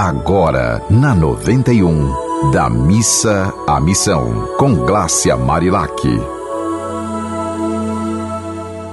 Agora, na 91, da missa à missão, com Glácia Marilac.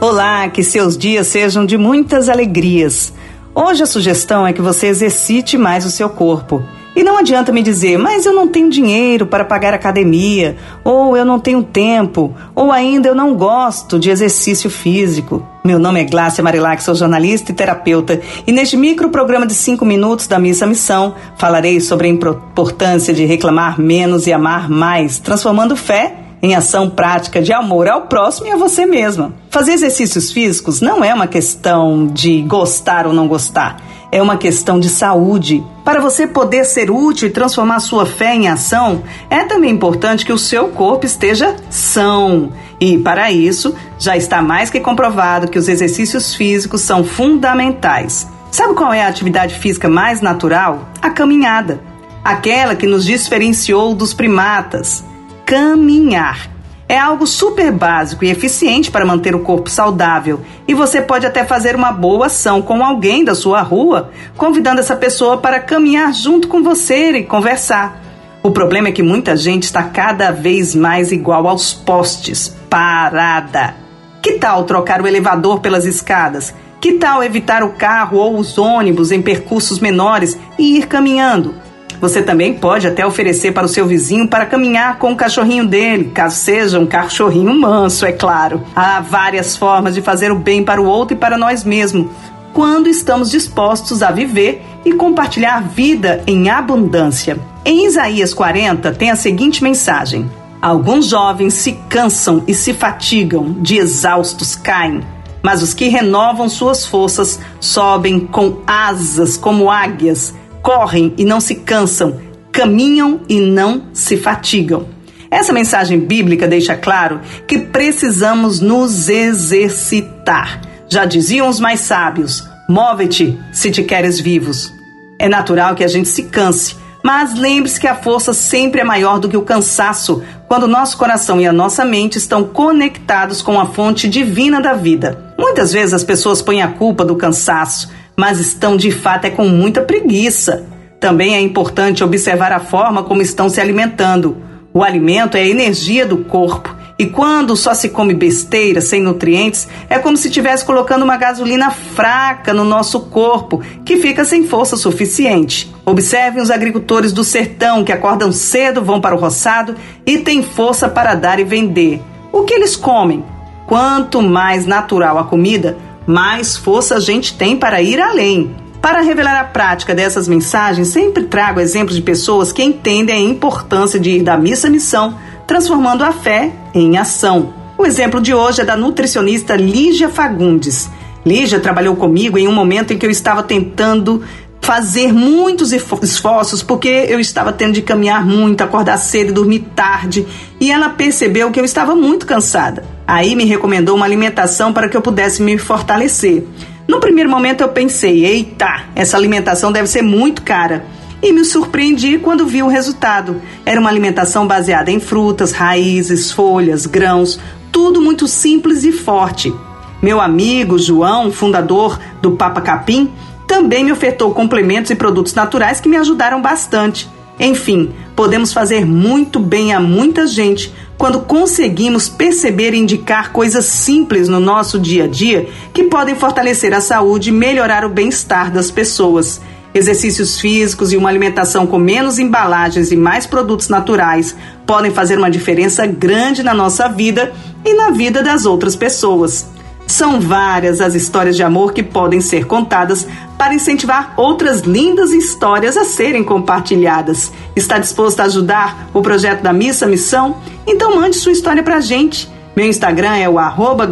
Olá, que seus dias sejam de muitas alegrias. Hoje a sugestão é que você exercite mais o seu corpo. E não adianta me dizer, mas eu não tenho dinheiro para pagar academia, ou eu não tenho tempo, ou ainda eu não gosto de exercício físico. Meu nome é Glácia Marilac, sou jornalista e terapeuta, e neste micro programa de 5 minutos da Missa Missão falarei sobre a importância de reclamar menos e amar mais, transformando fé em ação prática de amor ao próximo e a você mesma. Fazer exercícios físicos não é uma questão de gostar ou não gostar é uma questão de saúde. Para você poder ser útil e transformar sua fé em ação, é também importante que o seu corpo esteja são. E para isso, já está mais que comprovado que os exercícios físicos são fundamentais. Sabe qual é a atividade física mais natural? A caminhada. Aquela que nos diferenciou dos primatas. Caminhar é algo super básico e eficiente para manter o corpo saudável. E você pode até fazer uma boa ação com alguém da sua rua, convidando essa pessoa para caminhar junto com você e conversar. O problema é que muita gente está cada vez mais igual aos postes, parada. Que tal trocar o elevador pelas escadas? Que tal evitar o carro ou os ônibus em percursos menores e ir caminhando? Você também pode até oferecer para o seu vizinho para caminhar com o cachorrinho dele, caso seja um cachorrinho manso, é claro. Há várias formas de fazer o bem para o outro e para nós mesmos, quando estamos dispostos a viver e compartilhar vida em abundância. Em Isaías 40 tem a seguinte mensagem: Alguns jovens se cansam e se fatigam, de exaustos caem. Mas os que renovam suas forças sobem com asas como águias correm e não se cansam, caminham e não se fatigam. Essa mensagem bíblica deixa claro que precisamos nos exercitar. Já diziam os mais sábios: move-te se te queres vivos. É natural que a gente se canse, mas lembre-se que a força sempre é maior do que o cansaço quando nosso coração e a nossa mente estão conectados com a fonte divina da vida. Muitas vezes as pessoas põem a culpa do cansaço, mas estão de fato é com muita preguiça. Também é importante observar a forma como estão se alimentando. O alimento é a energia do corpo. E quando só se come besteira, sem nutrientes, é como se estivesse colocando uma gasolina fraca no nosso corpo, que fica sem força suficiente. Observem os agricultores do sertão que acordam cedo, vão para o roçado e têm força para dar e vender. O que eles comem? Quanto mais natural a comida, mais força a gente tem para ir além. Para revelar a prática dessas mensagens, sempre trago exemplos de pessoas que entendem a importância de ir da missa à missão, transformando a fé em ação. O exemplo de hoje é da nutricionista Lígia Fagundes. Lígia trabalhou comigo em um momento em que eu estava tentando fazer muitos esforços porque eu estava tendo de caminhar muito, acordar cedo e dormir tarde, e ela percebeu que eu estava muito cansada. Aí me recomendou uma alimentação para que eu pudesse me fortalecer. No primeiro momento eu pensei, eita, essa alimentação deve ser muito cara. E me surpreendi quando vi o resultado. Era uma alimentação baseada em frutas, raízes, folhas, grãos, tudo muito simples e forte. Meu amigo João, fundador do Papa Capim, também me ofertou complementos e produtos naturais que me ajudaram bastante. Enfim, podemos fazer muito bem a muita gente quando conseguimos perceber e indicar coisas simples no nosso dia a dia que podem fortalecer a saúde e melhorar o bem-estar das pessoas. Exercícios físicos e uma alimentação com menos embalagens e mais produtos naturais podem fazer uma diferença grande na nossa vida e na vida das outras pessoas. São várias as histórias de amor que podem ser contadas para incentivar outras lindas histórias a serem compartilhadas. Está disposto a ajudar o projeto da Missa Missão? Então mande sua história para a gente. Meu Instagram é o arroba.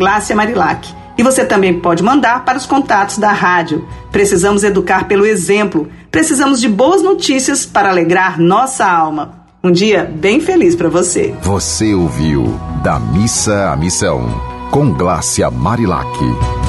E você também pode mandar para os contatos da rádio. Precisamos educar pelo exemplo. Precisamos de boas notícias para alegrar nossa alma. Um dia bem feliz para você. Você ouviu Da Missa à Missão com Glácia Marilac.